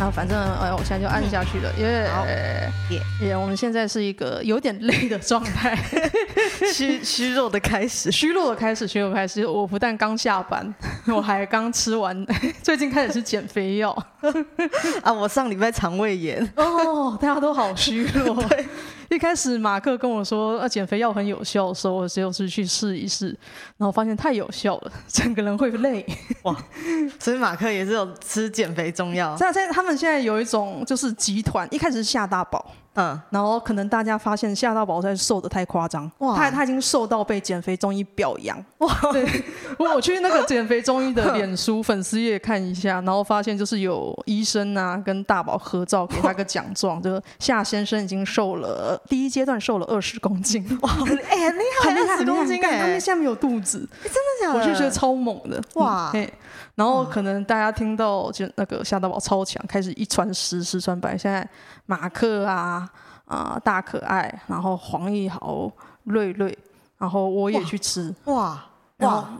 那反正哎，我现在就按下去了，因为耶耶，我们现在是一个有点累的状态，虚虚弱的开始，虚弱的开始，虚弱的开始。我不但刚下班，我还刚吃完，最近开始吃减肥药啊！我上礼拜肠胃炎哦，大家都好虚弱。对。一开始马克跟我说，呃，减肥药很有效的时候，我就是去试一试，然后发现太有效了，整个人会累。哇！所以马克也是有吃减肥中药。现在他们现在有一种就是集团，一开始是夏大宝。嗯，然后可能大家发现夏大宝在瘦的太夸张，哇，他他已经瘦到被减肥中医表扬，哇，对，我我去那个减肥中医的脸书粉丝页看一下，然后发现就是有医生啊跟大宝合照，给他个奖状，就是夏先生已经瘦了第一阶段瘦了二十公斤，哇，哎，很厉害，二十公斤，哎，他们下面有肚子，真的假的？我就觉得超猛的，哇，嘿，然后可能大家听到就那个夏大宝超强，开始一传十，十传百，现在马克啊。啊、呃，大可爱，然后黄奕豪、瑞瑞，然后我也去吃，哇哇！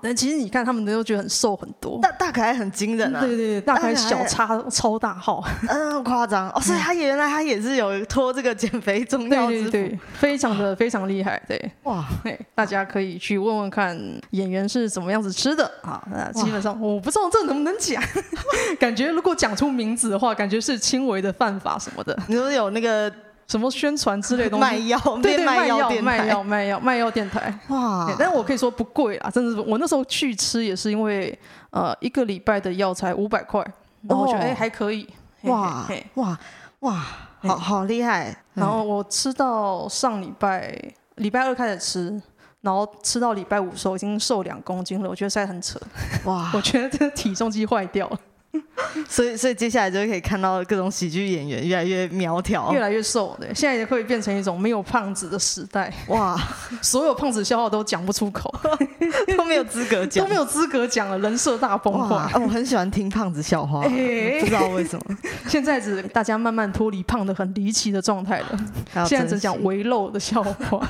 但其实你看他们都觉得很瘦很多，大大可爱很惊人啊，对对对，大可爱小叉超大号，嗯，很夸张。哦，所以 他原来他也是有拖这个减肥中药，对对对，非常的非常厉害，对，哇，嘿，大家可以去问问看演员是怎么样子吃的。啊，那基本上我不知道这能不能讲，感觉如果讲出名字的话，感觉是轻微的犯法什么的，你说有那个。什么宣传之类的东西？卖药，对对，卖药，卖药，卖药，卖药电台。哇！但是我可以说不贵啊，真的是。我那时候去吃也是因为，呃，一个礼拜的药才五百块，然后我觉得哎、哦欸、还可以。哇哇哇！好好厉害。然后我吃到上礼拜礼拜二开始吃，然后吃到礼拜五的时候已经瘦两公斤了，我觉得实在很扯。哇！我觉得这个体重机坏掉了。所以，所以接下来就可以看到各种喜剧演员越来越苗条，越来越瘦。对，现在也会变成一种没有胖子的时代。哇，所有胖子笑话都讲不出口，都没有资格讲，都没有资格讲了，人设大崩坏。啊，我很喜欢听胖子笑话，欸、不知道为什么。现在只大家慢慢脱离胖的很离奇的状态了，现在只讲微肉的笑话。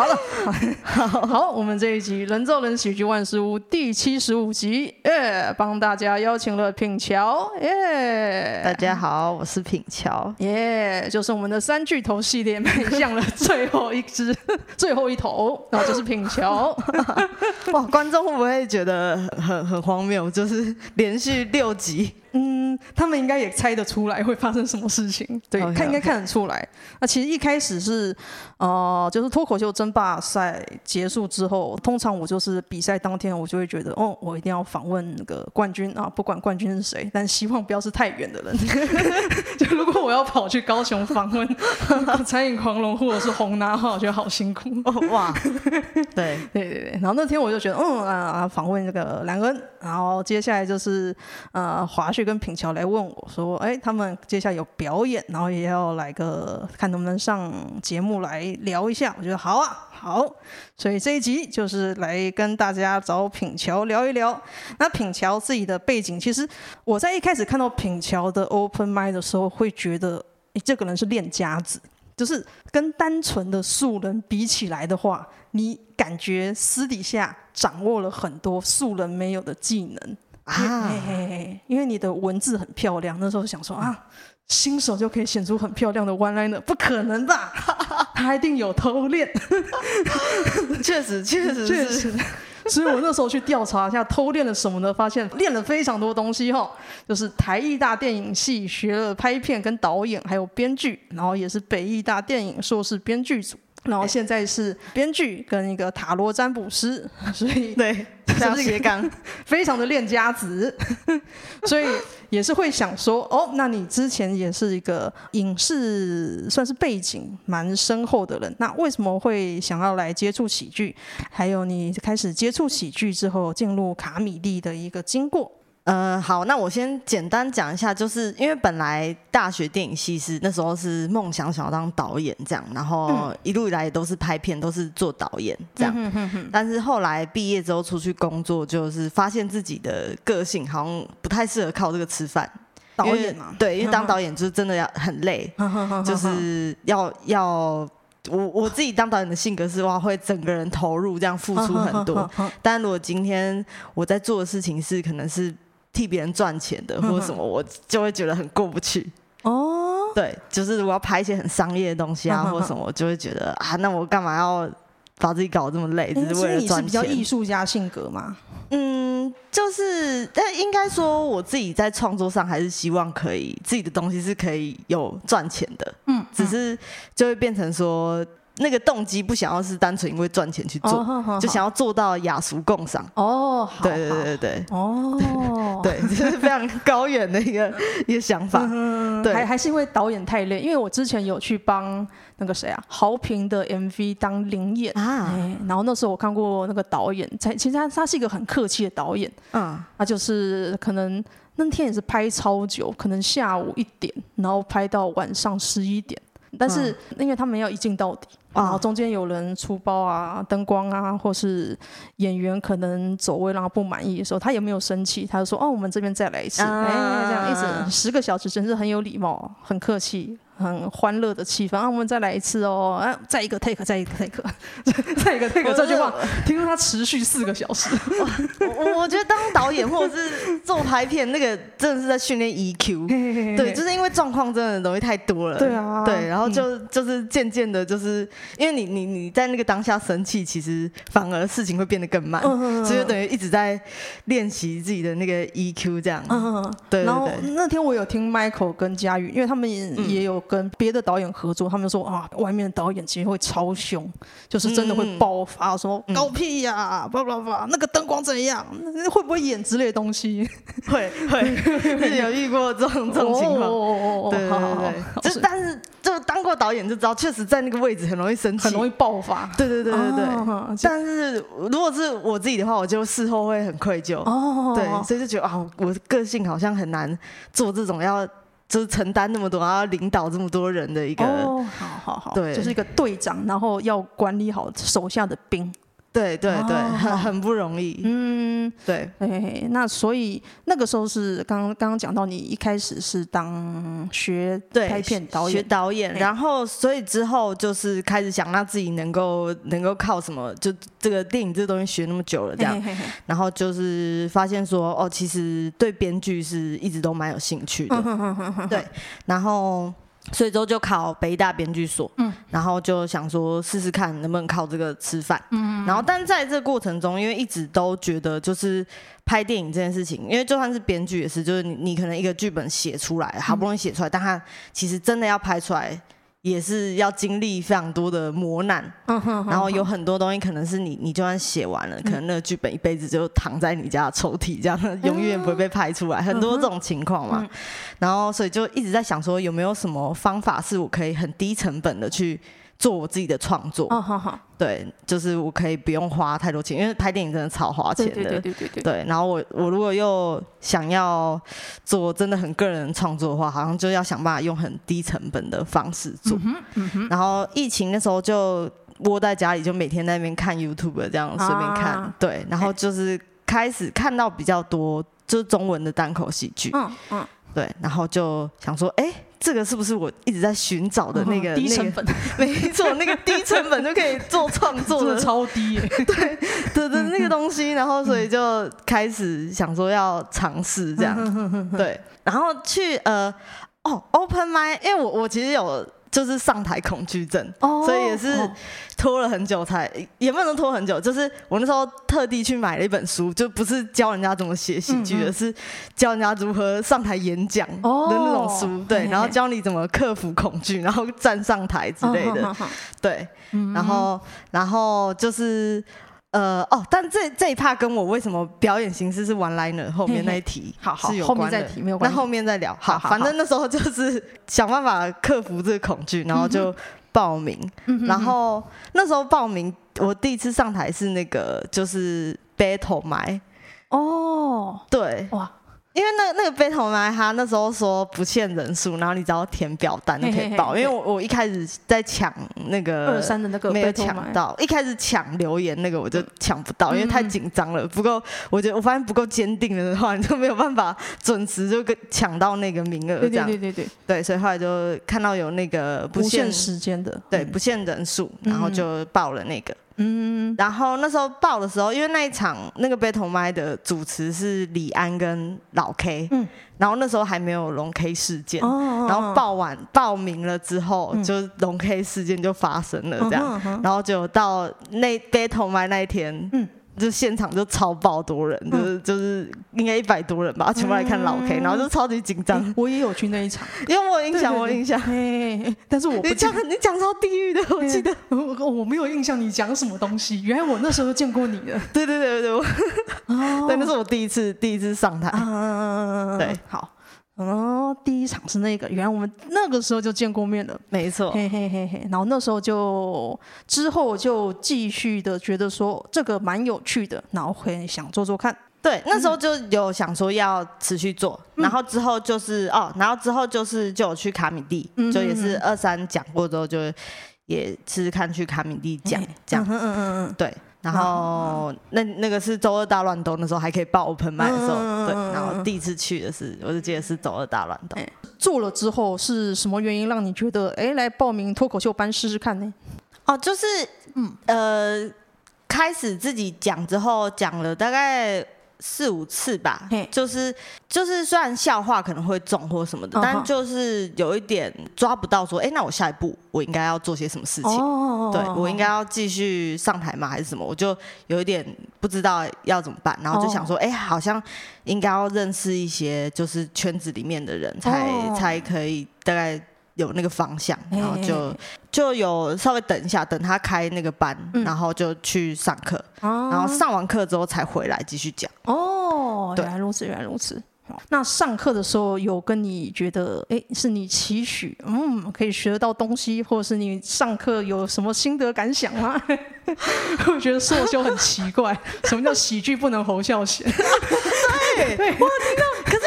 好了，好，好，我们这一集《人造人喜剧万事屋》第七十五集，耶，帮大家邀请了品乔，耶，大家好，我是品乔，耶，就是我们的三巨头系列迈向了最后一只，最后一头，然后就是品乔，哇，观众会不会觉得很很荒谬？就是连续六集。嗯，他们应该也猜得出来会发生什么事情，对，看应该看得出来。那其实一开始是，呃，就是脱口秀争霸赛结束之后，通常我就是比赛当天，我就会觉得，哦，我一定要访问那个冠军啊，不管冠军是谁，但希望不要是太远的人。就如果我要跑去高雄访问餐饮狂龙或者是红拿的话，我觉得好辛苦。哦、哇，对对对对。然后那天我就觉得，嗯啊，访问这个兰恩，然后接下来就是呃华去跟品乔来问我说：“哎，他们接下来有表演，然后也要来个看能不能上节目来聊一下。”我觉得好啊，好，所以这一集就是来跟大家找品乔聊一聊。那品乔自己的背景，其实我在一开始看到品乔的 open mic 的时候，会觉得，哎，这个人是练家子，就是跟单纯的素人比起来的话，你感觉私底下掌握了很多素人没有的技能。啊嘿嘿嘿，因为你的文字很漂亮，那时候想说啊，新手就可以写出很漂亮的 one liner，不可能吧？他一定有偷练。确实，确实，确实。所以我那时候去调查一下偷练了什么呢？发现练了非常多东西哈，就是台艺大电影系学了拍片跟导演，还有编剧，然后也是北艺大电影硕士编剧组。然后现在是编剧跟一个塔罗占卜师，所以对，像斜杠，非常的练家子，所以也是会想说，哦，那你之前也是一个影视算是背景蛮深厚的人，那为什么会想要来接触喜剧？还有你开始接触喜剧之后进入卡米利的一个经过？呃，好，那我先简单讲一下，就是因为本来大学电影系是那时候是梦想想要当导演这样，然后一路以来也都是拍片，都是做导演这样。嗯、哼哼，但是后来毕业之后出去工作，就是发现自己的个性好像不太适合靠这个吃饭。导演嘛，对，因为当 导演就是真的要很累，就是要要我我自己当导演的性格是哇，会整个人投入这样付出很多。但如果今天我在做的事情是可能是。替别人赚钱的，或者什么，我就会觉得很过不去。哦，对，就是我要拍一些很商业的东西啊，或者什么，我就会觉得啊，那我干嘛要把自己搞这么累，只是为了赚钱？是比较艺术家性格吗？嗯，就是，但应该说我自己在创作上还是希望可以自己的东西是可以有赚钱的。嗯，只是就会变成说。那个动机不想要是单纯因为赚钱去做，oh, oh, oh, 就想要做到雅俗共赏。哦，对对对对对，哦，对，这是非常高远的一个 一个想法。嗯、对，还还是因为导演太累，因为我之前有去帮那个谁啊，豪平的 MV 当临演啊、欸，然后那时候我看过那个导演，在其实他他是一个很客气的导演，嗯，他就是可能那天也是拍超久，可能下午一点，然后拍到晚上十一点。但是因为他们要一镜到底，然后中间有人出包啊、灯光啊，或是演员可能走位让他不满意的时候，他也没有生气，他就说：“哦，我们这边再来一次。”哎，这样一直十个小时，真是很有礼貌，很客气。很欢乐的气氛啊！我们再来一次哦！啊，再一个 take，再一个 take，再一个 take，这句话听说它持续四个小时。我我觉得当导演或者是做拍片，那个真的是在训练 EQ。对，就是因为状况真的东西太多了。对啊。对，然后就就是渐渐的，就是因为你你你在那个当下生气，其实反而事情会变得更慢。所以就等于一直在练习自己的那个 EQ 这样。嗯对。然后那天我有听 Michael 跟佳宇，因为他们也有。跟别的导演合作，他们说啊，外面的导演其实会超凶，就是真的会爆发，说高屁呀，叭叭叭，那个灯光怎样，会不会演之类的东西？会会，是有遇过这种这种情况。对对对，就但是就当过导演就知道，确实在那个位置很容易生气，很容易爆发。对对对对对。但是如果是我自己的话，我就事后会很愧疚。哦。对，所以就觉得啊，我个性好像很难做这种要。就是承担那么多，然后领导这么多人的一个，哦，好好好，对，就是一个队长，然后要管理好手下的兵。对对对，很很不容易。嗯，对。哎，那所以那个时候是刚刚刚讲到，你一开始是当学拍片导演，学导演，然后所以之后就是开始想让自己能够能够靠什么，就这个电影这个东西学那么久了这样，然后就是发现说，哦，其实对编剧是一直都蛮有兴趣的。对，然后。所以之后就考北大编剧所，嗯，然后就想说试试看能不能靠这个吃饭，嗯，然后但在这个过程中，因为一直都觉得就是拍电影这件事情，因为就算是编剧也是，就是你你可能一个剧本写出来，好不容易写出来，但他其实真的要拍出来。也是要经历非常多的磨难，然后有很多东西可能是你，你就算写完了，可能那个剧本一辈子就躺在你家的抽屉，这样 永远不会被拍出来，很多这种情况嘛。然后所以就一直在想说，有没有什么方法是我可以很低成本的去。做我自己的创作，哦，好好，对，就是我可以不用花太多钱，因为拍电影真的超花钱的，对对对对对，对。然后我我如果又想要做真的很个人创作的话，好像就要想办法用很低成本的方式做。嗯嗯嗯，然后疫情的时候就窝在家里，就每天在那边看 YouTube 这样随便看，啊，对。然后就是开始看到比较多就是中文的单口喜剧，嗯嗯，对。然后就想说，哎。这个是不是我一直在寻找的那个 低成本？没错，那个低成本就可以做创作的 超低 耶。对对对，那个东西，然后所以就开始想说要尝试这样。对，然后去呃哦，Open Mic，因为我我其实有。就是上台恐惧症，oh, 所以也是拖了很久才，也不能拖很久。就是我那时候特地去买了一本书，就不是教人家怎么写喜剧，而、嗯、是教人家如何上台演讲的那种书。Oh, 对，然后教你怎么克服恐惧，然后站上台之类的。Oh, 对，然后然后就是。呃哦，但这这一趴跟我为什么表演形式是 one liner 后面那一题好好是有关的，后面再提没有关系，那后面再聊。好，好，反正那时候就是想办法克服这个恐惧，然后就报名。嗯、然后那时候报名，我第一次上台是那个就是 battle 麦。哦，对，哇。因为那、那个 battle 麦他那时候说不限人数，然后你只要填表单就可以报。因为我我一开始在抢那个二三的那个没有抢到，一开始抢留言那个我就抢不到，因为太紧张了。不够我觉得我发现不够坚定的话，你就没有办法准时就跟抢到那个名额。这样对对对对对，所以后来就看到有那个不限时间的，对不限人数，然后就报了那个。嗯，然后那时候报的时候，因为那一场那个 Battle 麦的主持是李安跟老 K，嗯，然后那时候还没有龙 K 事件，哦、然后报完报名了之后，嗯、就龙 K 事件就发生了这样，嗯嗯、然后就到那 Battle 麦那一天，嗯。就现场就超爆多人，嗯、就是就是应该一百多人吧，全部来看老 K，、嗯、然后就超级紧张、欸。我也有去那一场，因为我印象，我印象。但是我不你讲你讲超地狱的，我记得我我没有印象你讲什么东西。原来我那时候见过你的。对对对对对，哦、对，那是我第一次第一次上台。嗯、对，好。哦，第一场是那个，原来我们那个时候就见过面了，没错，嘿嘿嘿嘿。然后那时候就之后就继续的觉得说这个蛮有趣的，然后会想做做看。对，那时候就有想说要持续做，嗯、然后之后就是哦，然后之后就是就有去卡米蒂，嗯、就也是二三讲过之后就也试试看去卡米蒂讲这样，嗯嗯嗯嗯，对。然后那那个是周二大乱斗，那时候还可以报 open 麦的时候，嗯、对。然后第一次去的是，我就记得是周二大乱斗。做了之后是什么原因让你觉得哎来报名脱口秀班试试看呢？哦，就是嗯呃，开始自己讲之后讲了大概。四五次吧，就是就是，虽然笑话可能会中或什么的，uh. 但就是有一点抓不到，说，哎、欸，那我下一步我应该要做些什么事情？Oh. 对，我应该要继续上台吗？还是什么？我就有一点不知道要怎么办，然后就想说，哎、欸，好像应该要认识一些就是圈子里面的人才，才、oh. 才可以大概。有那个方向，然后就就有稍微等一下，等他开那个班，嗯、然后就去上课，哦、然后上完课之后才回来继续讲。哦，对原来如此，原来如此。那上课的时候有跟你觉得，哎，是你期许，嗯，可以学得到东西，或者是你上课有什么心得感想吗？我觉得硕修很奇怪，什么叫喜剧不能侯孝贤？对，对我听到，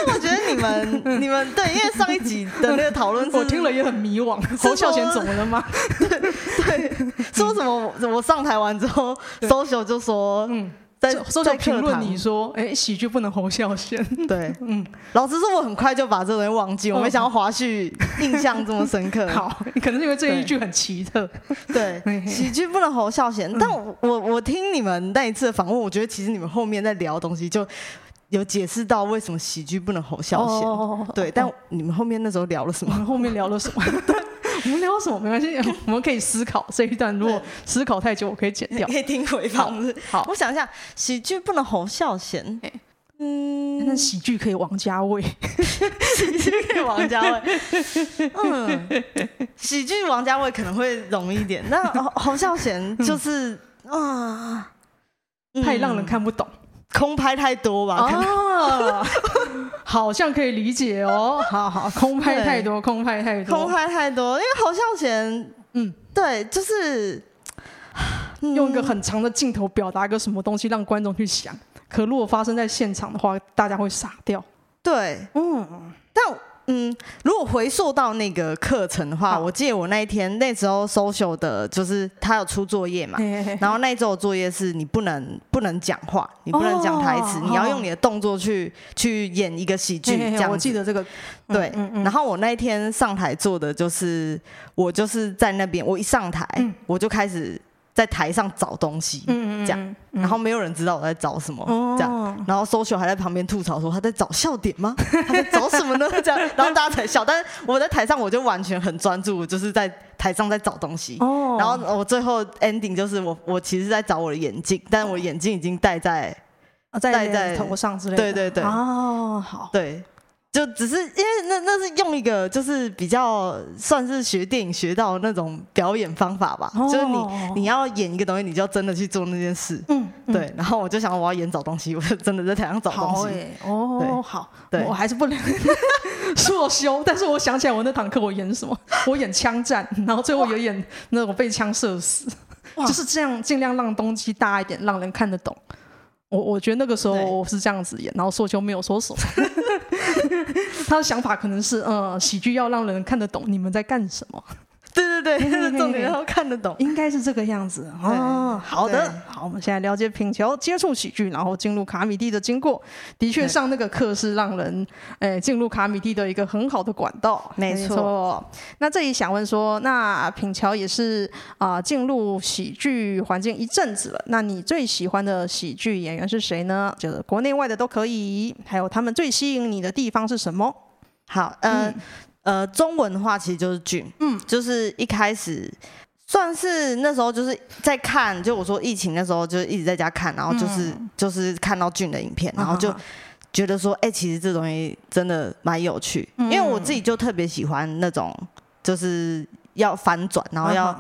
我觉得你们 你们对，因为上一集的那个讨论，我听了也很迷惘。侯孝贤怎么了吗？对对，说什么？我上台完之后，硕修就说，嗯。在说在评论你说，哎、欸，喜剧不能侯孝贤。对，嗯，老实说，我很快就把这个东西忘记，我没想到华胥印象这么深刻。好，可能是因为这一句很奇特。对，喜剧不能侯孝贤。嗯、但我我，我听你们那一次的访问，我觉得其实你们后面在聊的东西就有解释到为什么喜剧不能侯孝贤。哦、对，但你们后面那时候聊了什么？我们后面聊了什么？我们聊什么没关系，我们可以思考这一段。如果思考太久，我可以剪掉。可以听回放。好，我想一下，喜剧不能侯孝贤。嗯，那喜剧可以王家卫。喜剧可以王家卫。嗯，喜剧王家卫可能会容易一点。那侯孝贤就是啊，太让人看不懂，空拍太多吧？哦。好像可以理解哦，好好，空拍太多，空拍太多，空拍太多，因为侯孝贤，嗯，对，就是、嗯、用一个很长的镜头表达个什么东西，让观众去想。可如果发生在现场的话，大家会傻掉。对，嗯，但。嗯，如果回溯到那个课程的话，我记得我那一天那时候 social 的，就是他有出作业嘛，然后那一周的作业是你不能不能讲话，你不能讲台词，哦、你要用你的动作去、哦、去演一个喜剧这样。我记得这个，对。然后我那一天上台做的就是，我就是在那边，我一上台、嗯、我就开始。在台上找东西，嗯、这样，然后没有人知道我在找什么，嗯、这样，然后 social 还在旁边吐槽说他在找笑点吗？他在找什么呢？这样，然后大家才笑。但是我在台上我就完全很专注，就是在台上在找东西。哦、然后我最后 ending 就是我我其实在找我的眼镜，但是我眼镜已经戴在戴在头上之类的。对对对。哦，好。对。就只是因为那那是用一个就是比较算是学电影学到那种表演方法吧，哦、就是你你要演一个东西，你就要真的去做那件事。嗯，嗯对。然后我就想我要演找东西，我就真的在台上找东西。欸、哦，好，对我还是不能 说修，但是我想起来我那堂课我演什么？我演枪战，然后最后有演那种被枪射死，就是这样尽量让东西大一点，让人看得懂。我我觉得那个时候我是这样子演，然后硕秋没有说什么。他的想法可能是，嗯，喜剧要让人看得懂你们在干什么。对对对对，重点要看得懂，应该是这个样子哦。好的，好，我们现在了解品乔接触喜剧，然后进入卡米蒂的经过。的确，上那个课是让人诶进入卡米蒂的一个很好的管道。没错。那这里想问说，那品乔也是啊进入喜剧环境一阵子了，那你最喜欢的喜剧演员是谁呢？就是国内外的都可以，还有他们最吸引你的地方是什么？好，呃、嗯。呃，中文的话其实就是俊，嗯，就是一开始算是那时候就是在看，就我说疫情那时候就一直在家看，然后就是、嗯、就是看到俊的影片，然后就觉得说，哎、欸，其实这东西真的蛮有趣，嗯、因为我自己就特别喜欢那种就是要反转，然后要。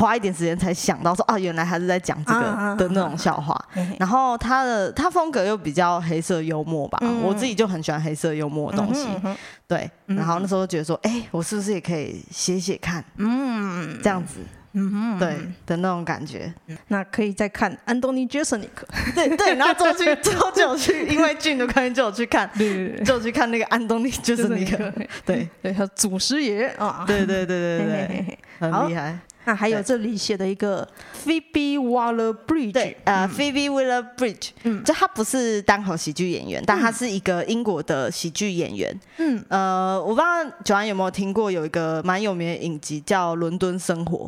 花一点时间才想到说啊，原来他是在讲这个的那种笑话。然后他的他风格又比较黑色幽默吧，我自己就很喜欢黑色幽默的东西。对，然后那时候觉得说，哎，我是不是也可以写写看？嗯，这样子，嗯对的那种感觉。那可以再看安东尼·杰森尼克。对对，然后就去之后就去，因为俊的关系就有去看，就去看那个安东尼·杰森尼克。对对，他祖师爷啊。对对对对对，很厉害。那还有这里写的一个 Phoebe Waller-Bridge，对，呃，Phoebe Waller-Bridge，嗯，就他不是单口喜剧演员，但他是一个英国的喜剧演员，嗯，呃，我不知道九安有没有听过有一个蛮有名的影集叫《伦敦生活》，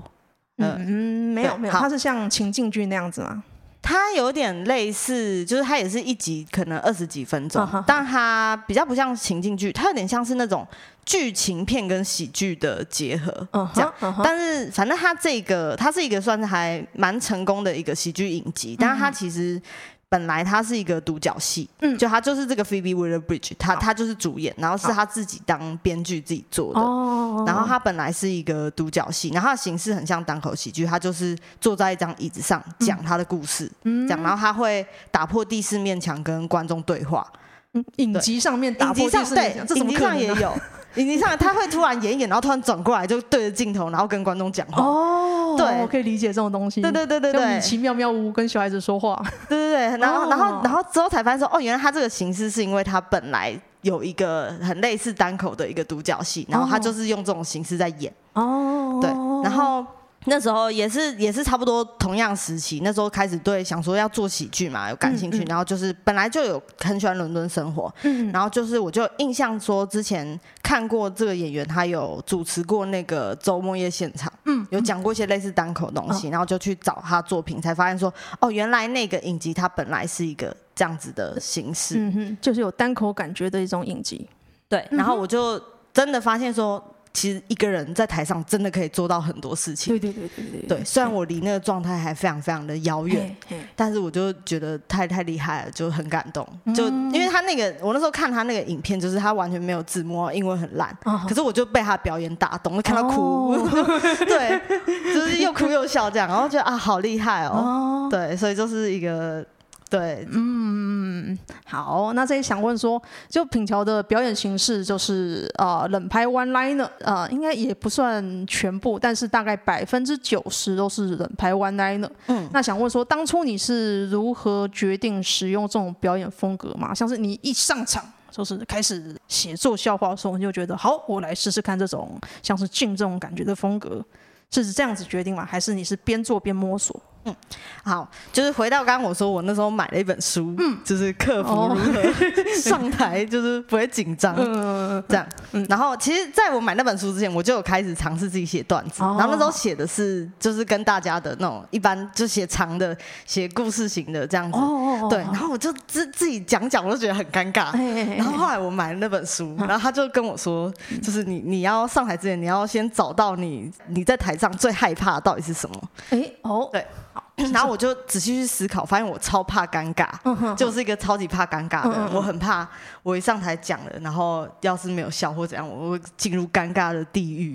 嗯嗯，没有没有，它是像情境剧那样子吗？它有点类似，就是它也是一集可能二十几分钟，但它比较不像情境剧，它有点像是那种。剧情片跟喜剧的结合，这样，但是反正它这个，它是一个算是还蛮成功的一个喜剧影集，但是它其实本来它是一个独角戏，嗯，就它就是这个 Phoebe Waller-Bridge，他他就是主演，然后是他自己当编剧自己做的，然后他本来是一个独角戏，然后他的形式很像单口喜剧，他就是坐在一张椅子上讲他的故事，嗯，讲，然后他会打破第四面墙跟观众对话，嗯，影集上面打破第四面墙，影集上也有。影集上他会突然演一演，然后突然转过来就对着镜头，然后跟观众讲话。哦，对，我可以理解这种东西。对对对对对，米奇妙妙屋跟小孩子说话。对对对，然后然后然后之后才发现说，哦，原来他这个形式是因为他本来有一个很类似单口的一个独角戏，然后他就是用这种形式在演。哦，对，然后。那时候也是也是差不多同样时期，那时候开始对想说要做喜剧嘛有感兴趣，嗯嗯、然后就是本来就有很喜欢伦敦生活，嗯、然后就是我就印象说之前看过这个演员，他有主持过那个周末夜现场，嗯，有讲过一些类似单口东西，嗯、然后就去找他作品，才发现说哦，原来那个影集它本来是一个这样子的形式，嗯哼，就是有单口感觉的一种影集，对，然后我就真的发现说。其实一个人在台上真的可以做到很多事情。对对对对对。对，虽然我离那个状态还非常非常的遥远，但是我就觉得太太厉害了，就很感动。就因为他那个，我那时候看他那个影片，就是他完全没有字幕，英文很烂，可是我就被他表演打动，看到哭，对，就是又哭又笑这样，然后觉得啊，好厉害哦。对，所以就是一个。对，嗯，好，那这里想问说，就品乔的表演形式就是呃冷拍 one liner，呃，应该也不算全部，但是大概百分之九十都是冷拍 one liner。嗯，那想问说，当初你是如何决定使用这种表演风格嘛？像是你一上场就是开始写作笑话的时候，你就觉得好，我来试试看这种像是俊这种感觉的风格，是这样子决定吗？还是你是边做边摸索？嗯，好，就是回到刚刚我说，我那时候买了一本书，嗯，就是克服如何 上台，就是不会紧张，嗯，这样，嗯，然后其实在我买那本书之前，我就有开始尝试自己写段子，然后那时候写的是就是跟大家的那种一般就写长的，写故事型的这样子，对，然后我就自自己讲讲，我都觉得很尴尬，然后后来我买了那本书，然后他就跟我说，就是你你要上台之前，你要先找到你你在台上最害怕的到底是什么，哎，哦，对。然后我就仔细去思考，发现我超怕尴尬，就是一个超级怕尴尬的人。我很怕我一上台讲了，然后要是没有笑或怎样，我会进入尴尬的地狱。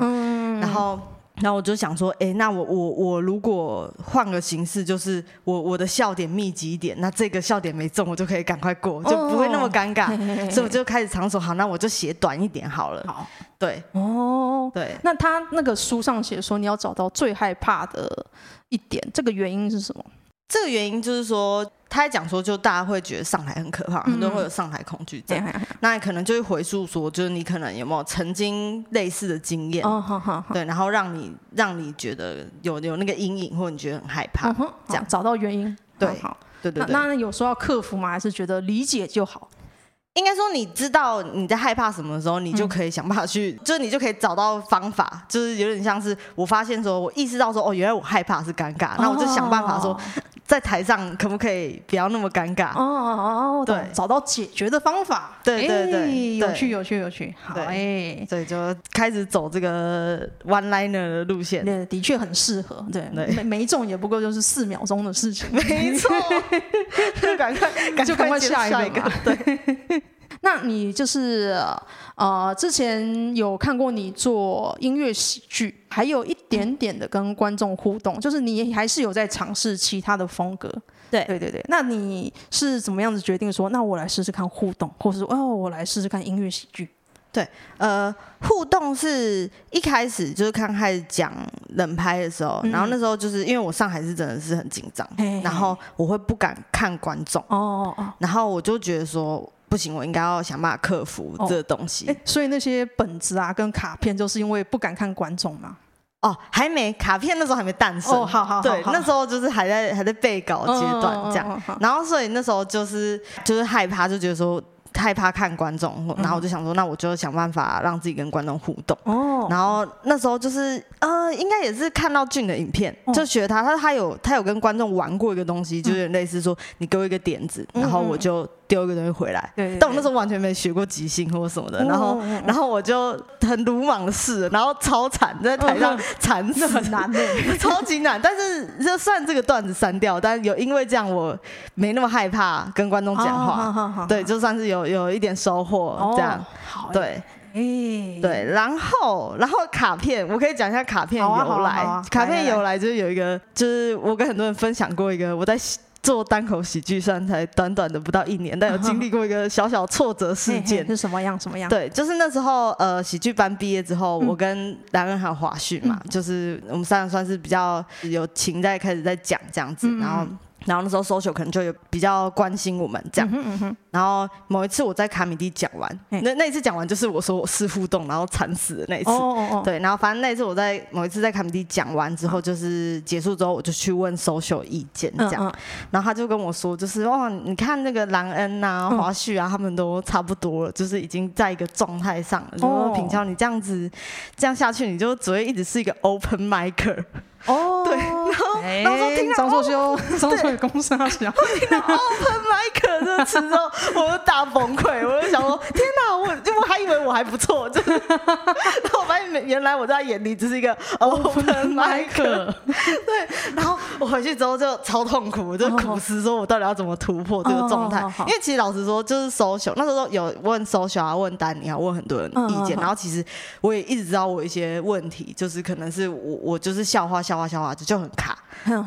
然后，然后我就想说，哎，那我我我如果换个形式，就是我我的笑点密集一点，那这个笑点没中，我就可以赶快过，就不会那么尴尬。所以我就开始尝试，好，那我就写短一点好了。好，对，哦，对。那他那个书上写说，你要找到最害怕的。一点，这个原因是什么？这个原因就是说，他在讲说，就大家会觉得上台很可怕，嗯、很多人会有上台恐惧症。嗯、那你可能就会回溯说，就是你可能有没有曾经类似的经验？哦，好好好。对，然后让你让你觉得有有那个阴影，或者你觉得很害怕，嗯、这样找到原因。对，好，对对对。那，有时候要克服吗？还是觉得理解就好？应该说，你知道你在害怕什么的时候，你就可以想办法去，嗯、就是你就可以找到方法，就是有点像是我发现说，我意识到说，哦，原来我害怕是尴尬，那我就想办法说，在台上可不可以不要那么尴尬？哦哦哦，对，找到解决的方法。对对对，有趣有趣有趣。好，哎，所以就开始走这个 one liner 的路线。对，的确很适合。对，没没中也不过就是四秒钟的事情。没错，就赶快，就赶快下一个。对。那你就是呃，之前有看过你做音乐喜剧，还有一点点的跟观众互动，就是你还是有在尝试其他的风格。对对对对。那你是怎么样子决定说，那我来试试看互动，或是说哦，我来试试看音乐喜剧？对，呃，互动是一开始就是刚开始讲冷拍的时候，嗯、然后那时候就是因为我上海是真的是很紧张，嘿嘿然后我会不敢看观众，哦哦哦，然后我就觉得说。不行，我应该要想办法克服这个东西。哦，所以那些本子啊跟卡片，就是因为不敢看观众嘛？哦，还没，卡片那时候还没诞生。哦，好好好，对，那时候就是还在还在备稿阶段这样。哦哦哦，然后所以那时候就是就是害怕，就觉得说。害怕看观众，然后我就想说，那我就想办法让自己跟观众互动。哦，然后那时候就是呃，应该也是看到俊的影片，就学他，他他有他有跟观众玩过一个东西，就有点类似说，你给我一个点子，然后我就丢一个东西回来。对，但我那时候完全没学过即兴或什么的，然后然后我就很鲁莽的试，然后超惨，在台上惨死，很难的，超级难。但是就算这个段子删掉，但有因为这样，我没那么害怕跟观众讲话。对，就算是有。有一点收获，这样，对，对，然后，然后卡片，我可以讲一下卡片由来。卡片由来就是有一个，就是我跟很多人分享过一个，我在做单口喜剧虽然才短短的不到一年，但有经历过一个小小挫折事件。是什么样？什么样？对，就是那时候，呃，喜剧班毕业之后，我跟兰恩还有华旭嘛，就是我们三个算是比较有情在开始在讲这样子，然后。然后那时候 social 可能就有比较关心我们这样，嗯嗯、然后某一次我在卡米蒂讲完，那那一次讲完就是我说我是互动，然后惨死的那一次，哦哦哦对，然后反正那一次我在某一次在卡米蒂讲完之后，就是结束之后我就去问 social 意见这样，嗯嗯、然后他就跟我说，就是哦，你看那个兰恩啊、华旭啊，他们都差不多了，就是已经在一个状态上了。然后品乔你这样子这样下去，你就只会一直是一个 open micer。哦，对，然后张硕修，张硕修公司啊，听到 open mic 这个词之后，我就大崩溃，我就想说，天哪，我我还以为我还不错，就是，然后我发现原来我在眼里只是一个 open mic，对，然后我回去之后就超痛苦，我就苦思说我到底要怎么突破这个状态，因为其实老实说，就是 social 那时候有问 social 啊，问丹尼啊，问很多人意见，然后其实我也一直知道我一些问题，就是可能是我我就是笑话笑。话笑话就就很卡，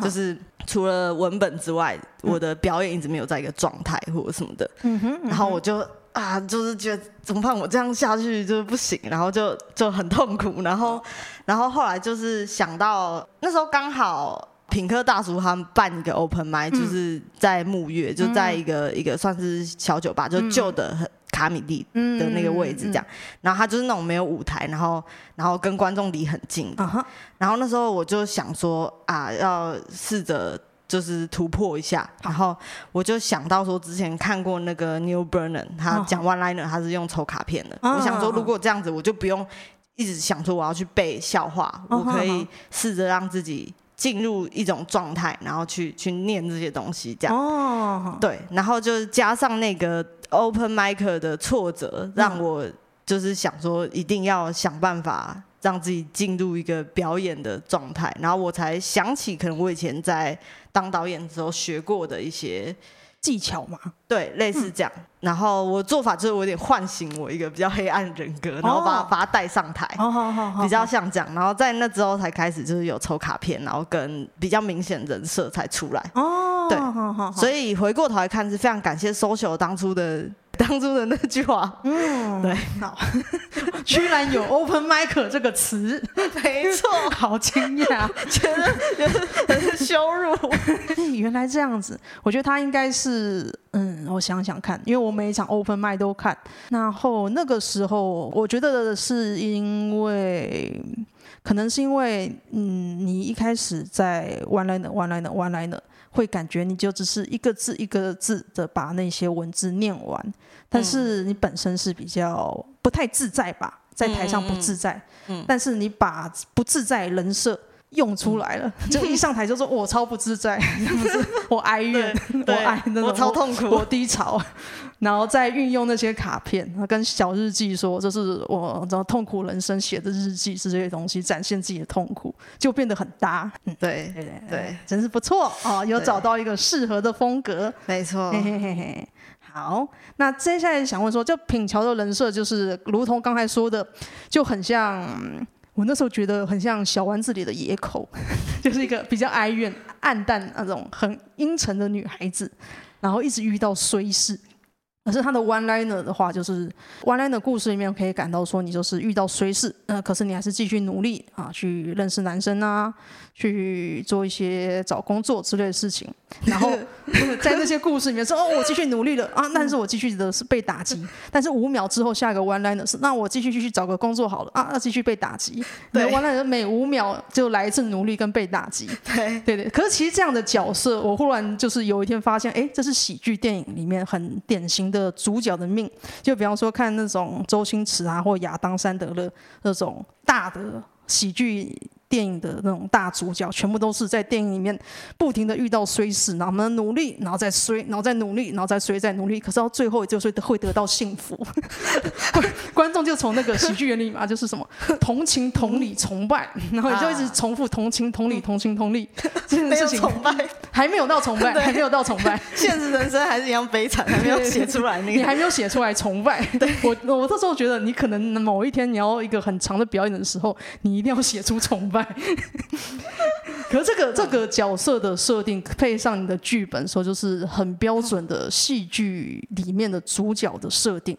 就是除了文本之外，我的表演一直没有在一个状态或者什么的。嗯哼，然后我就啊，就是觉得怎么办？我这样下去就是不行，然后就就很痛苦。然后，然后后来就是想到那时候刚好品客大叔他们办一个 open mic，就是在木月，就在一个一个算是小酒吧，就旧的很。卡米蒂的那个位置，这样，然后他就是那种没有舞台，然后然后跟观众离很近。的，然后那时候我就想说啊，要试着就是突破一下，然后我就想到说之前看过那个 Neil Brennan，他讲 One Liner，他是用抽卡片的，我想说如果这样子，我就不用一直想说我要去背笑话，我可以试着让自己进入一种状态，然后去去念这些东西，这样，对，然后就加上那个。Open mic 的挫折让我就是想说，一定要想办法让自己进入一个表演的状态，然后我才想起，可能我以前在当导演的时候学过的一些技巧嘛，对，类似这样。然后我做法就是我有点唤醒我一个比较黑暗人格，然后把把它带上台，比较像这样。然后在那之后才开始就是有抽卡片，然后跟比较明显人设才出来。哦，对，所以回过头来看是非常感谢 social 当初的 当初的那句话。嗯，对，好，居然有 open mic 这个词，没错，好惊讶，觉得觉得很羞辱。原来这样子，我觉得他应该是，嗯，我想想看，因为我每一场 open mic 都看，然后那个时候，我觉得是因为。可能是因为，嗯，你一开始在 one liner one liner one liner 会感觉你就只是一个字一个字的把那些文字念完，但是你本身是比较不太自在吧，在台上不自在，嗯，但是你把不自在人设用出来了，就一上台就说我超不自在，我哀怨，我哀那种，我超痛苦，我低潮。然后再运用那些卡片，跟小日记说，这是我这痛苦人生写的日记，是这些东西展现自己的痛苦，就变得很搭。嗯，对对对，真是不错哦，有找到一个适合的风格。没错。嘿嘿嘿嘿。好，那接下来想问说，就品乔的人设，就是如同刚才说的，就很像我那时候觉得很像小丸子里的野口，就是一个比较哀怨、暗淡那种很阴沉的女孩子，然后一直遇到衰事。可是他的 one liner 的话，就是 one liner 故事里面可以感到说，你就是遇到衰事，呃，可是你还是继续努力啊，去认识男生啊，去做一些找工作之类的事情。然后 在那些故事里面说，哦，我继续努力了啊，但是我继续的是被打击。但是五秒之后，下一个 one liner 是，那我继续继续找个工作好了啊，那继续被打击。对，one liner 每五秒就来一次努力跟被打击。对对对。可是其实这样的角色，我忽然就是有一天发现，哎，这是喜剧电影里面很典型的主角的命，就比方说看那种周星驰啊，或亚当·山德勒那种大的喜剧。电影的那种大主角，全部都是在电影里面不停的遇到衰事，然后我们努力，然后再衰，然后再努力，然后再衰，再努力，可是到最后就是会得到幸福。观众就从那个喜剧原理嘛，就是什么同情、同理、崇拜，然后你就一直重复同情、同理、同情、同理这件事情。崇拜还没有到崇拜，还没有到崇拜，现实人生还是一样悲惨，还没有写出来那个，你还没有写出来崇拜。我我这时候觉得，你可能某一天你要一个很长的表演的时候，你一定要写出崇拜。可是这个这个角色的设定配上你的剧本，说就是很标准的戏剧里面的主角的设定。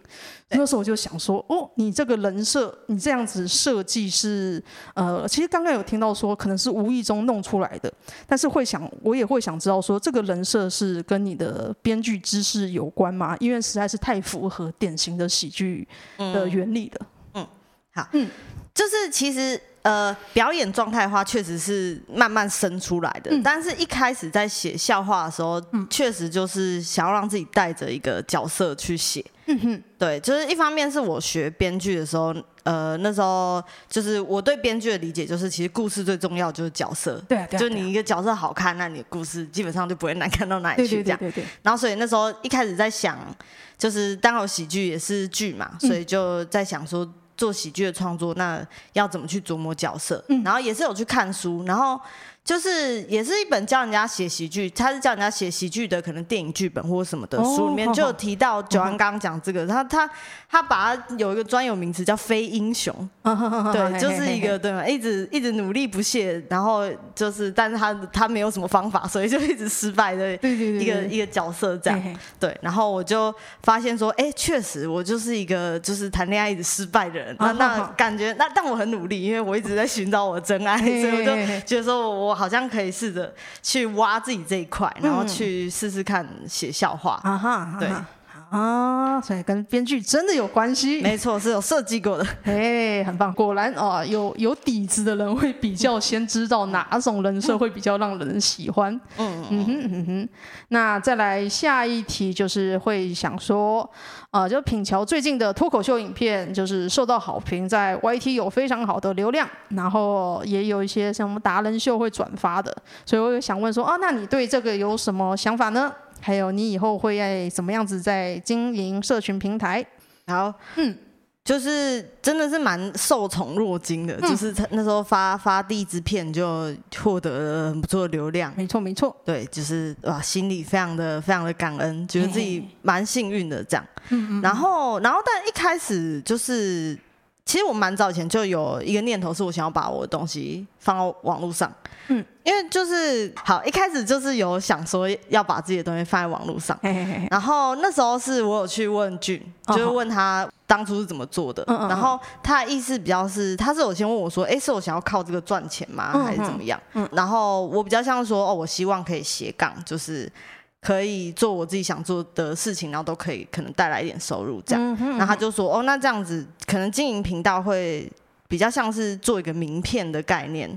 那时候我就想说，哦，你这个人设，你这样子设计是呃，其实刚刚有听到说可能是无意中弄出来的，但是会想，我也会想知道说，这个人设是跟你的编剧知识有关吗？因为实在是太符合典型的喜剧的原理了。嗯，好，嗯，就是其实。呃，表演状态的话，确实是慢慢生出来的。嗯、但是一开始在写笑话的时候，嗯、确实就是想要让自己带着一个角色去写。嗯哼，对，就是一方面是我学编剧的时候，呃，那时候就是我对编剧的理解就是，其实故事最重要就是角色。对、啊，对啊、就你一个角色好看，那你的故事基本上就不会难看到哪里去。这样，对对，对对对。然后，所以那时候一开始在想，就是当好喜剧也是剧嘛，所以就在想说。做喜剧的创作，那要怎么去琢磨角色？嗯、然后也是有去看书，然后。就是也是一本教人家写喜剧，他是教人家写喜剧的，可能电影剧本或者什么的书里面就有提到。九安刚刚讲这个，他他他把他有一个专有名词叫非英雄，对，就是一个对吗？一直一直努力不懈，然后就是，但是他他没有什么方法，所以就一直失败的一个一个角色这样。对，然后我就发现说，哎，确实我就是一个就是谈恋爱一直失败的人。那那感觉那但我很努力，因为我一直在寻找我的真爱，所以我就觉得说我。我好像可以试着去挖自己这一块，然后去试试看写笑话。啊哈，对啊，所以跟编剧真的有关系。没错，是有设计过的。哎，很棒，果然哦，有有底子的人会比较先知道哪种人设会比较让人喜欢。嗯嗯哼嗯哼。那再来下一题，就是会想说。啊、呃，就品乔最近的脱口秀影片就是受到好评，在 YT 有非常好的流量，然后也有一些什么达人秀会转发的，所以我也想问说，啊，那你对这个有什么想法呢？还有你以后会在什么样子在经营社群平台？好，嗯。就是真的是蛮受宠若惊的，嗯、就是他那时候发发第一支片就获得了很不错的流量，没错没错，对，就是哇，心里非常的非常的感恩，觉得自己蛮幸运的这样。嗯嗯。然后然后但一开始就是其实我蛮早以前就有一个念头，是我想要把我的东西放到网络上。嗯，因为就是好一开始就是有想说要把自己的东西放在网络上，嘿嘿嘿，然后那时候是我有去问俊，就是问他当初是怎么做的，然后他的意思比较是，他是有先问我说，哎，是我想要靠这个赚钱吗，还是怎么样？嗯，然后我比较像说，哦，我希望可以斜杠，就是可以做我自己想做的事情，然后都可以可能带来一点收入这样。然后他就说，哦，那这样子可能经营频道会比较像是做一个名片的概念。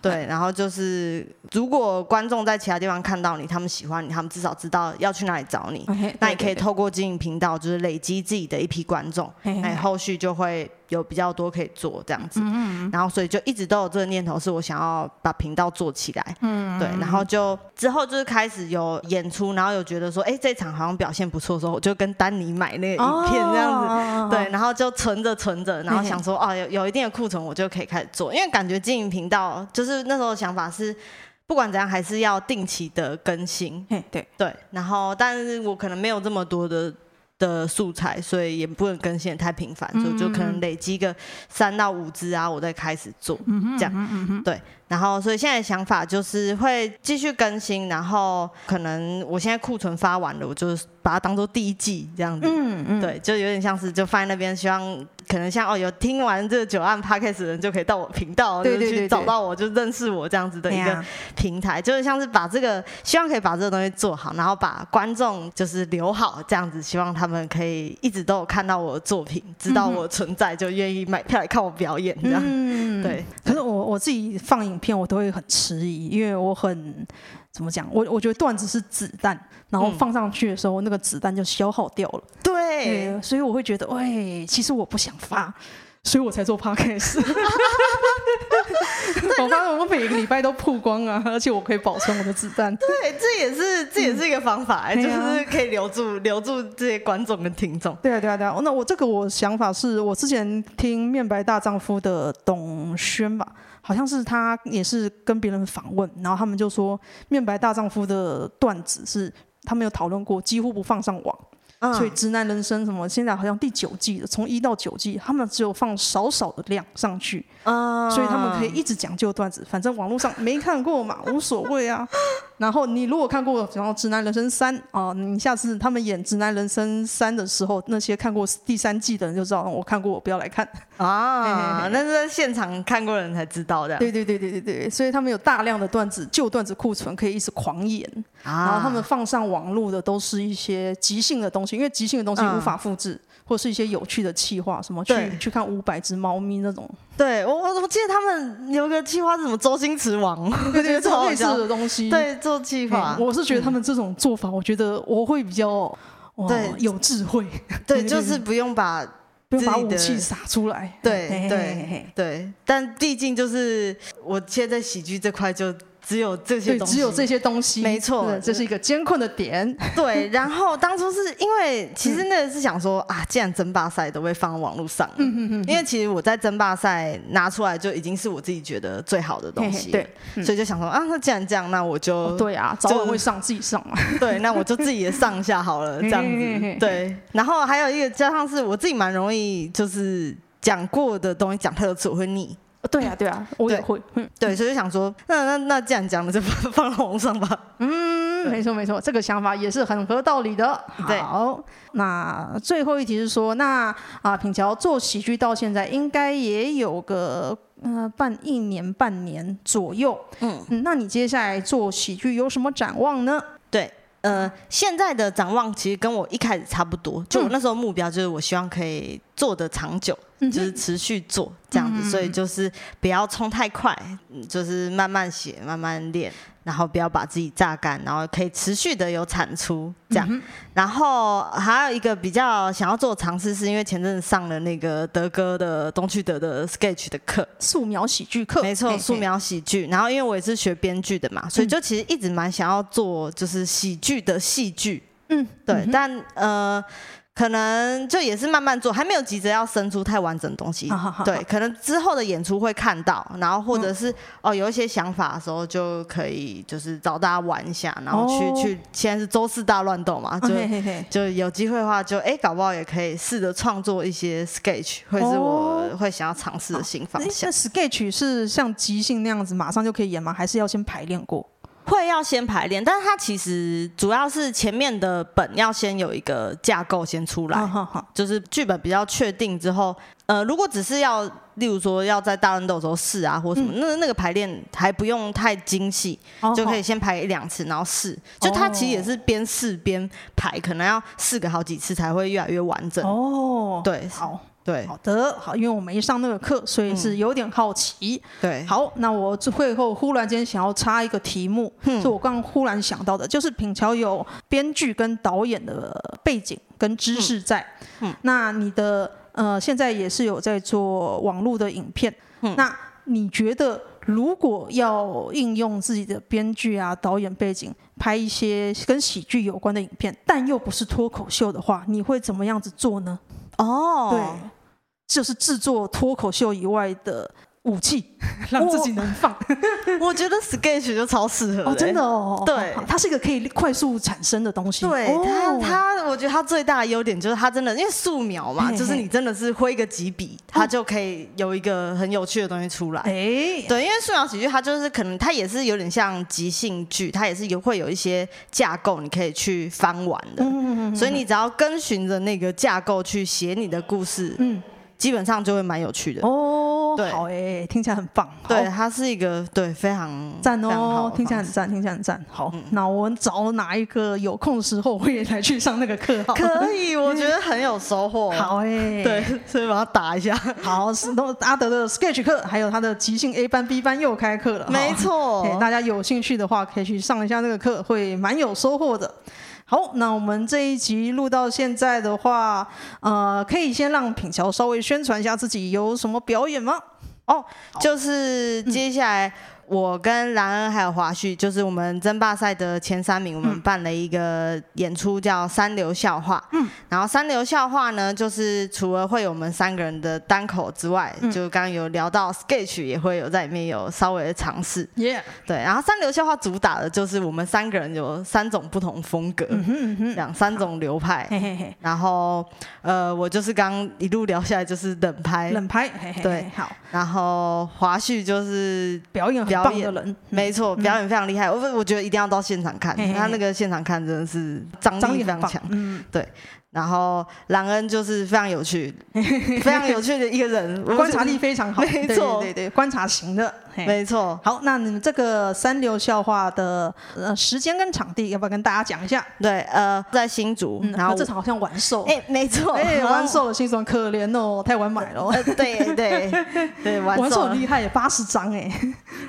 对，然后就是如果观众在其他地方看到你，他们喜欢你，他们至少知道要去哪里找你。Okay, 那也可以透过经营频道，就是累积自己的一批观众，哎，后续就会有比较多可以做这样子。然后所以就一直都有这个念头，是我想要把频道做起来。嗯，对，然后就之后就是开始有演出，然后有觉得说，哎，这场好像表现不错的时候，我就跟丹尼买那个影片这样子。对，然后就存着存着，然后想说，哦，有有一定的库存，我就可以开始做，因为感觉经营频道就是。就是那时候的想法是，不管怎样还是要定期的更新。对对，然后但是我可能没有这么多的的素材，所以也不能更新得太频繁，就就可能累积个三到五支啊，我再开始做这样。对。然后，所以现在的想法就是会继续更新，然后可能我现在库存发完了，我就把它当做第一季这样子。嗯嗯。对，就有点像是就放在那边，希望可能像哦，有听完这个九案 Podcast 的人就可以到我频道，对对对，去找到我，就认识我这样子的一个平台，就是像是把这个希望可以把这个东西做好，然后把观众就是留好这样子，希望他们可以一直都有看到我的作品，知道我存在，就愿意买票来看我表演这样。嗯，对。可是我我自己放影。片我都会很迟疑，因为我很怎么讲？我我觉得段子是子弹，然后放上去的时候，嗯、那个子弹就消耗掉了。对，对，所以我会觉得，喂，其实我不想发，所以我才做 podcast。我发现我每个礼拜都曝光啊，而且我可以保存我的子弹。对，这也是这也是一个方法，嗯、就是可以留住、啊、留住这些观众跟听众。对啊，对啊，对啊。那我这个我想法是我之前听面白大丈夫的董轩吧。好像是他也是跟别人访问，然后他们就说，面白大丈夫的段子是他们有讨论过，几乎不放上网。嗯、所以直男人生什么，现在好像第九季了，从一到九季，他们只有放少少的量上去，嗯、所以他们可以一直讲旧段子，反正网络上没看过嘛，无所谓啊。然后你如果看过，然后直男人生三啊，你下次他们演直男人生三的时候，那些看过第三季的人就知道，我看过，我不要来看啊。那是在现场看过的人才知道的。对对对对对对，所以他们有大量的段子，旧段子库存可以一直狂演，啊、然后他们放上网络的都是一些即兴的东西。因为即兴的东西无法复制，嗯、或是一些有趣的企划，什么去去看五百只猫咪那种。对我我我记得他们有个计划是什么周星驰王，对对，做类似的东西。对，做计划，我是觉得他们这种做法，我觉得我会比较对有智慧。对，就是不用把不用把武器撒出来。对对对，但毕竟就是我现在喜剧这块就。只有这些东西，只有这些东西，没错，这是一个艰困的点。对，然后当初是因为其实那个是想说啊，既然争霸赛都会放网络上，因为其实我在争霸赛拿出来就已经是我自己觉得最好的东西，对，所以就想说啊，那既然这样，那我就对啊，早晚会上自己上嘛，对，那我就自己也上一下好了，这样子，对。然后还有一个加上是我自己蛮容易就是讲过的东西讲太多次我会腻。对呀，对呀，我也会。对，所以就想说，那那那既然讲了，就放放网上吧。嗯，没错没错，这个想法也是很合道理的。对，好，那最后一题是说，那啊，品乔做喜剧到现在应该也有个呃半一年半年左右。嗯，那你接下来做喜剧有什么展望呢？对。呃，现在的展望其实跟我一开始差不多，就我那时候目标就是我希望可以做得长久，嗯、就是持续做这样子，所以就是不要冲太快，就是慢慢写，慢慢练。然后不要把自己榨干，然后可以持续的有产出这样。然后还有一个比较想要做的尝试，是因为前阵子上了那个德哥的东区德的 sketch 的课，素描喜剧课。没错，素描喜剧。然后因为我也是学编剧的嘛，所以就其实一直蛮想要做就是喜剧的戏剧。嗯，对。嗯、但呃。可能就也是慢慢做，还没有急着要生出太完整的东西。对，可能之后的演出会看到，然后或者是、嗯、哦有一些想法的时候就可以就是找大家玩一下，然后去、哦、去现在是周四大乱斗嘛，就就有机会的话就哎搞不好也可以试着创作一些 sketch，会是我会想要尝试的新方向。那 sketch 是像即兴那样子马上就可以演吗？还是要先排练过？会要先排练，但是它其实主要是前面的本要先有一个架构先出来，就是剧本比较确定之后，呃，如果只是要，例如说要在大乱斗的时候试啊，或什么，那那个排练还不用太精细，就可以先排一两次，然后试，就它其实也是边试边排，可能要试个好几次才会越来越完整。哦，对，好。对，好的，好，因为我没上那个课，所以是有点好奇。嗯、对，好，那我会后忽然间想要插一个题目，是、嗯、我刚刚忽然想到的，就是品乔有编剧跟导演的背景跟知识在。嗯，那你的呃现在也是有在做网络的影片，嗯，那你觉得如果要应用自己的编剧啊导演背景拍一些跟喜剧有关的影片，但又不是脱口秀的话，你会怎么样子做呢？哦，对。就是制作脱口秀以外的武器，让自己能放。我觉得 sketch 就超适合、欸、哦，真的哦。对，它是一个可以快速产生的东西。对，它它，我觉得它最大的优点就是它真的，因为素描嘛，嘿嘿就是你真的是挥个几笔，它就可以有一个很有趣的东西出来。哎，对，因为素描喜剧它就是可能它也是有点像即兴剧，它也是有会有一些架构你可以去翻玩的。嗯嗯嗯。所以你只要跟循着那个架构去写你的故事。嗯。基本上就会蛮有趣的哦，对，好诶，听起来很棒。对，它是一个对非常赞哦，听起来很赞，听起来很赞。好，嗯、那我们找哪一个有空的时候我也来去上那个课？好，可以，我觉得很有收获。好诶，对，所以把它打一下。好，是阿德的 Sketch 课，还有他的即兴 A 班、B 班又开课了。没错，大家有兴趣的话可以去上一下那个课，会蛮有收获的。好，那我们这一集录到现在的话，呃，可以先让品乔稍微宣传一下自己有什么表演吗？哦，就是接下来。我跟兰恩还有华旭，就是我们争霸赛的前三名，我们办了一个演出叫《三流笑话》。嗯，然后《三流笑话》呢，就是除了会有我们三个人的单口之外，嗯、就刚刚有聊到 sketch 也会有在里面有稍微的尝试。耶，对。然后《三流笑话》主打的就是我们三个人有三种不同风格，嗯哼嗯哼，两三种流派。嘿嘿嘿。然后呃，我就是刚一路聊下来就是冷拍，冷拍。嘿嘿对，好。然后华旭就是表演。表演的人，没错，表演非常厉害。我我觉得一定要到现场看，他那个现场看真的是张力非常强。嗯，对。然后朗恩就是非常有趣，非常有趣的一个人，观察力非常好。没错，对对，观察型的，没错。好，那你们这个三流笑话的呃时间跟场地，要不要跟大家讲一下？对，呃，在新竹，然后这场好像完售。哎，没错，哎，完售了，心酸可怜哦，太晚买了。对对对，完售很厉害，有八十张哎。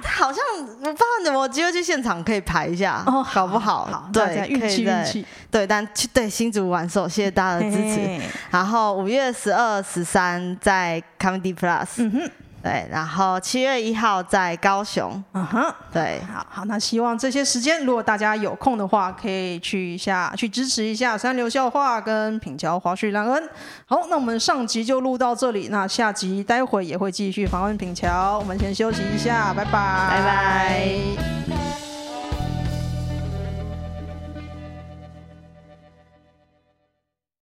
好像我不知道怎么机会去现场可以排一下哦，搞不好？好，对，运气运气。对，但去对新竹完售，谢谢大家的支持。嘿嘿，然后五月十二、十三在 Comedy Plus，嗯哼，对，然后七月一号在高雄，嗯哼，对，好好，那希望这些时间，如果大家有空的话，可以去一下，去支持一下三流笑话跟品桥、华旭、兰恩。好，那我们上集就录到这里，那下集待会也会继续访问品桥，我们先休息一下，拜拜，拜拜。